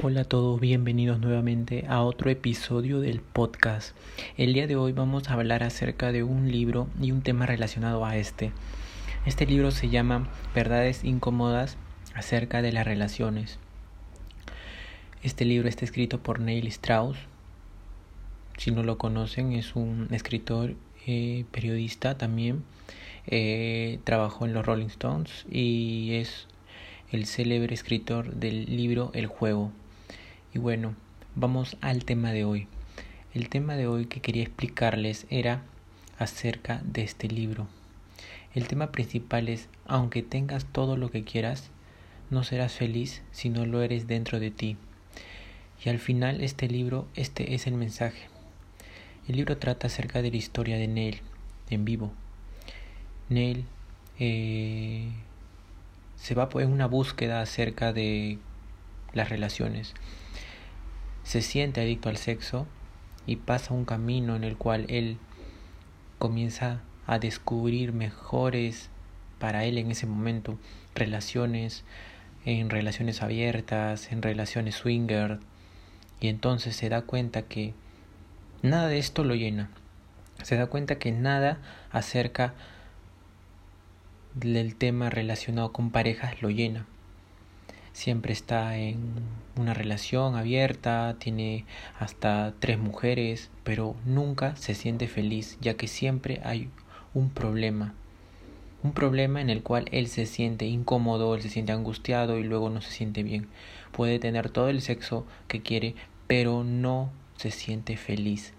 Hola a todos, bienvenidos nuevamente a otro episodio del podcast. El día de hoy vamos a hablar acerca de un libro y un tema relacionado a este. Este libro se llama Verdades incómodas acerca de las relaciones. Este libro está escrito por Neil Strauss. Si no lo conocen, es un escritor, eh, periodista también. Eh, trabajó en los Rolling Stones y es el célebre escritor del libro El juego. Y bueno, vamos al tema de hoy. El tema de hoy que quería explicarles era acerca de este libro. El tema principal es, aunque tengas todo lo que quieras, no serás feliz si no lo eres dentro de ti. Y al final este libro, este es el mensaje. El libro trata acerca de la historia de Neil en vivo. Neil eh, se va en una búsqueda acerca de las relaciones se siente adicto al sexo y pasa un camino en el cual él comienza a descubrir mejores para él en ese momento relaciones en relaciones abiertas, en relaciones swinger y entonces se da cuenta que nada de esto lo llena. Se da cuenta que nada acerca del tema relacionado con parejas lo llena siempre está en una relación abierta, tiene hasta tres mujeres, pero nunca se siente feliz, ya que siempre hay un problema. Un problema en el cual él se siente incómodo, él se siente angustiado y luego no se siente bien. Puede tener todo el sexo que quiere, pero no se siente feliz.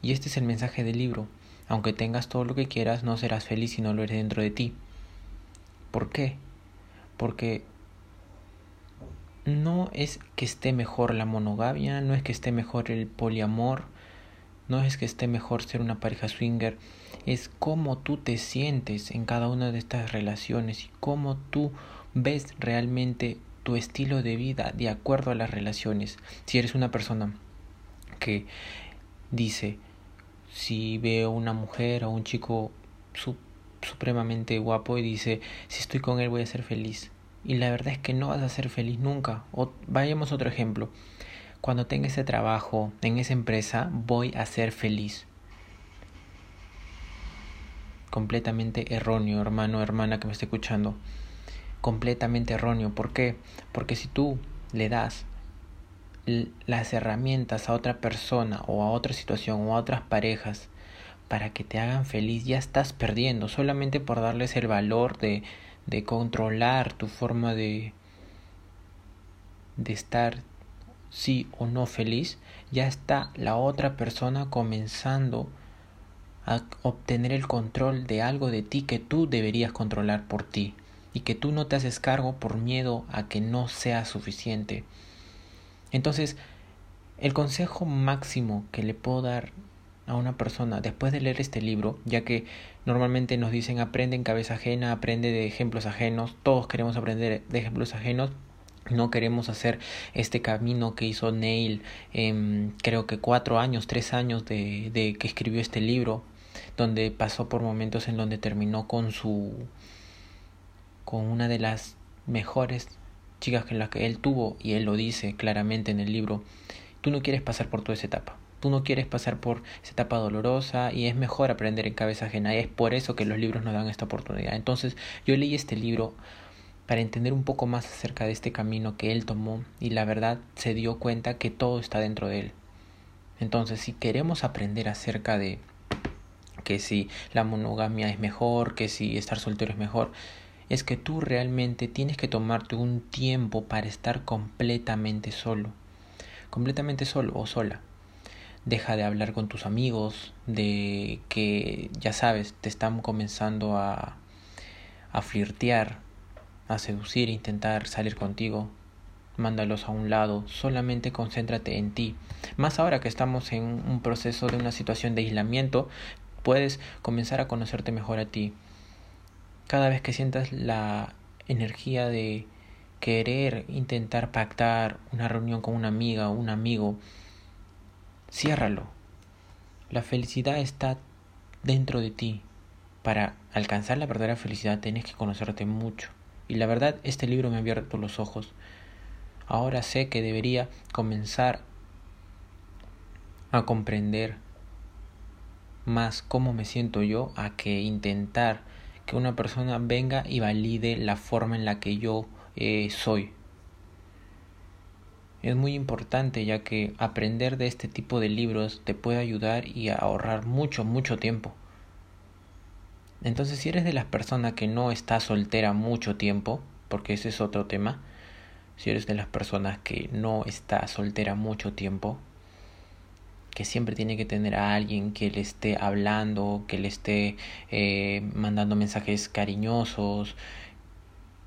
Y este es el mensaje del libro. Aunque tengas todo lo que quieras, no serás feliz si no lo eres dentro de ti. ¿Por qué? Porque no es que esté mejor la monogamia, no es que esté mejor el poliamor, no es que esté mejor ser una pareja swinger, es cómo tú te sientes en cada una de estas relaciones y cómo tú ves realmente tu estilo de vida de acuerdo a las relaciones. Si eres una persona que dice, si veo una mujer o un chico supremamente guapo y dice, si estoy con él voy a ser feliz y la verdad es que no vas a ser feliz nunca. O vayamos a otro ejemplo. Cuando tenga ese trabajo en esa empresa, voy a ser feliz. Completamente erróneo, hermano, hermana que me esté escuchando. Completamente erróneo. ¿Por qué? Porque si tú le das las herramientas a otra persona o a otra situación o a otras parejas para que te hagan feliz, ya estás perdiendo solamente por darles el valor de, de controlar tu forma de, de estar sí o no feliz, ya está la otra persona comenzando a obtener el control de algo de ti que tú deberías controlar por ti y que tú no te haces cargo por miedo a que no sea suficiente. Entonces, el consejo máximo que le puedo dar a una persona después de leer este libro, ya que normalmente nos dicen aprende en cabeza ajena, aprende de ejemplos ajenos, todos queremos aprender de ejemplos ajenos, no queremos hacer este camino que hizo Neil en creo que cuatro años, tres años de, de que escribió este libro, donde pasó por momentos en donde terminó con su con una de las mejores chicas que las que él tuvo y él lo dice claramente en el libro. Tú no quieres pasar por toda esa etapa Tú no quieres pasar por esa etapa dolorosa y es mejor aprender en cabeza ajena. Es por eso que los libros nos dan esta oportunidad. Entonces yo leí este libro para entender un poco más acerca de este camino que él tomó y la verdad se dio cuenta que todo está dentro de él. Entonces si queremos aprender acerca de que si la monogamia es mejor, que si estar soltero es mejor, es que tú realmente tienes que tomarte un tiempo para estar completamente solo. Completamente solo o sola deja de hablar con tus amigos, de que ya sabes, te están comenzando a, a flirtear, a seducir, intentar salir contigo. Mándalos a un lado, solamente concéntrate en ti. Más ahora que estamos en un proceso de una situación de aislamiento, puedes comenzar a conocerte mejor a ti. Cada vez que sientas la energía de querer intentar pactar una reunión con una amiga o un amigo, Ciérralo. La felicidad está dentro de ti. Para alcanzar la verdadera felicidad tienes que conocerte mucho. Y la verdad, este libro me ha abierto los ojos. Ahora sé que debería comenzar a comprender más cómo me siento yo a que intentar que una persona venga y valide la forma en la que yo eh, soy. Es muy importante ya que aprender de este tipo de libros te puede ayudar y ahorrar mucho, mucho tiempo. Entonces si eres de las personas que no está soltera mucho tiempo, porque ese es otro tema, si eres de las personas que no está soltera mucho tiempo, que siempre tiene que tener a alguien que le esté hablando, que le esté eh, mandando mensajes cariñosos.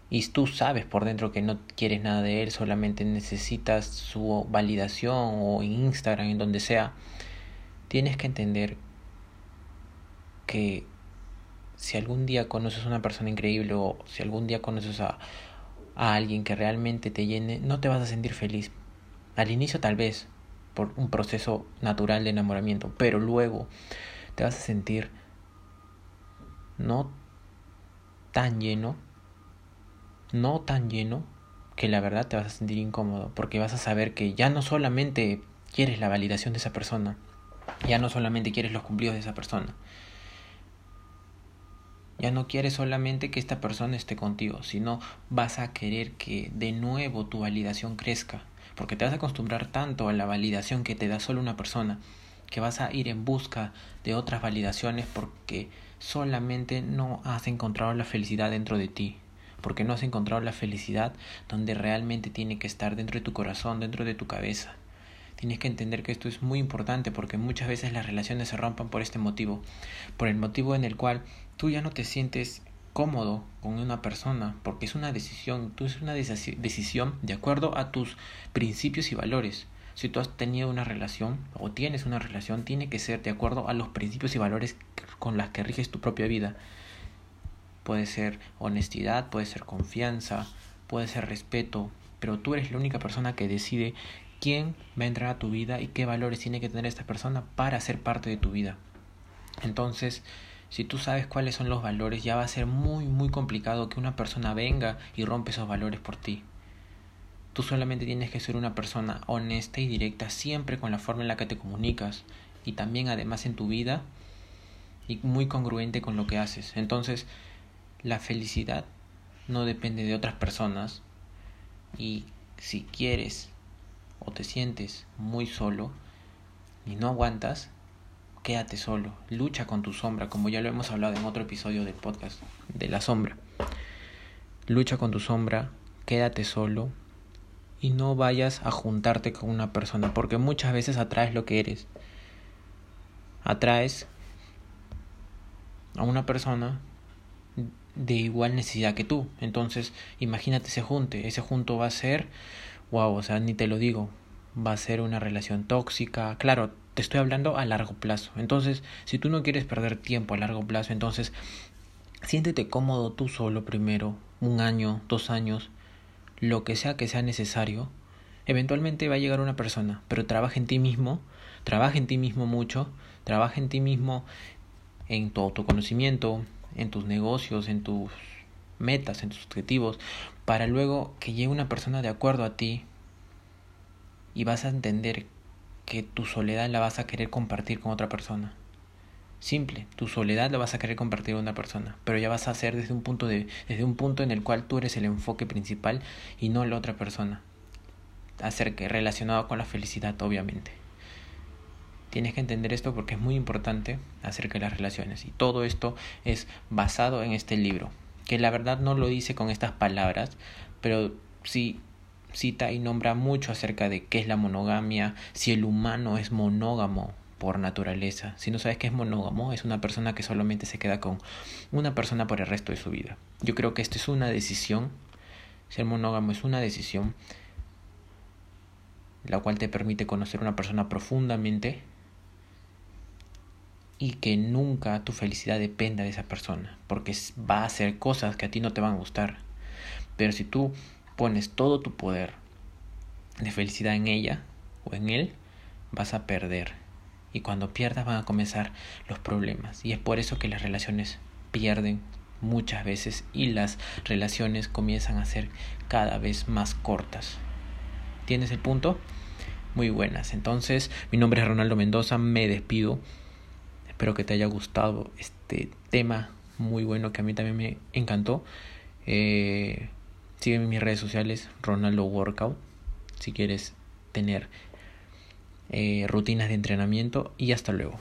Y tú sabes por dentro que no quieres nada de él, solamente necesitas su validación o en Instagram, en donde sea. Tienes que entender que si algún día conoces a una persona increíble o si algún día conoces a, a alguien que realmente te llene, no te vas a sentir feliz. Al inicio tal vez, por un proceso natural de enamoramiento, pero luego te vas a sentir no tan lleno, no tan lleno, que la verdad te vas a sentir incómodo, porque vas a saber que ya no solamente quieres la validación de esa persona, ya no solamente quieres los cumplidos de esa persona, ya no quieres solamente que esta persona esté contigo, sino vas a querer que de nuevo tu validación crezca porque te vas a acostumbrar tanto a la validación que te da solo una persona, que vas a ir en busca de otras validaciones porque solamente no has encontrado la felicidad dentro de ti, porque no has encontrado la felicidad donde realmente tiene que estar dentro de tu corazón, dentro de tu cabeza. Tienes que entender que esto es muy importante porque muchas veces las relaciones se rompan por este motivo, por el motivo en el cual tú ya no te sientes cómodo con una persona, porque es una decisión, tú es una decisión de acuerdo a tus principios y valores. Si tú has tenido una relación o tienes una relación, tiene que ser de acuerdo a los principios y valores con las que riges tu propia vida. Puede ser honestidad, puede ser confianza, puede ser respeto, pero tú eres la única persona que decide quién va a entrar a tu vida y qué valores tiene que tener esta persona para ser parte de tu vida. Entonces, si tú sabes cuáles son los valores, ya va a ser muy, muy complicado que una persona venga y rompe esos valores por ti. Tú solamente tienes que ser una persona honesta y directa siempre con la forma en la que te comunicas y también además en tu vida y muy congruente con lo que haces. Entonces, la felicidad no depende de otras personas y si quieres o te sientes muy solo y no aguantas, quédate solo, lucha con tu sombra, como ya lo hemos hablado en otro episodio del podcast de la sombra. Lucha con tu sombra, quédate solo y no vayas a juntarte con una persona, porque muchas veces atraes lo que eres. Atraes a una persona de igual necesidad que tú. Entonces, imagínate ese junte. Ese junto va a ser, wow, o sea, ni te lo digo, va a ser una relación tóxica. Claro, te estoy hablando a largo plazo. Entonces, si tú no quieres perder tiempo a largo plazo, entonces siéntete cómodo tú solo primero, un año, dos años, lo que sea que sea necesario. Eventualmente va a llegar una persona, pero trabaja en ti mismo, trabaja en ti mismo mucho, trabaja en ti mismo en tu autoconocimiento, en tus negocios, en tus metas, en tus objetivos, para luego que llegue una persona de acuerdo a ti y vas a entender que tu soledad la vas a querer compartir con otra persona. Simple, tu soledad la vas a querer compartir con una persona, pero ya vas a hacer desde un punto de desde un punto en el cual tú eres el enfoque principal y no la otra persona. Acerca relacionado con la felicidad, obviamente. Tienes que entender esto porque es muy importante acerca de las relaciones y todo esto es basado en este libro, que la verdad no lo dice con estas palabras, pero sí cita y nombra mucho acerca de qué es la monogamia, si el humano es monógamo por naturaleza. Si no sabes qué es monógamo, es una persona que solamente se queda con una persona por el resto de su vida. Yo creo que esto es una decisión. Ser monógamo es una decisión la cual te permite conocer una persona profundamente y que nunca tu felicidad dependa de esa persona, porque va a hacer cosas que a ti no te van a gustar. Pero si tú pones todo tu poder de felicidad en ella o en él, vas a perder. Y cuando pierdas van a comenzar los problemas. Y es por eso que las relaciones pierden muchas veces y las relaciones comienzan a ser cada vez más cortas. ¿Tienes el punto? Muy buenas. Entonces, mi nombre es Ronaldo Mendoza, me despido. Espero que te haya gustado este tema muy bueno que a mí también me encantó. Eh, sígueme en mis redes sociales, Ronaldo Workout, si quieres tener eh, rutinas de entrenamiento y hasta luego.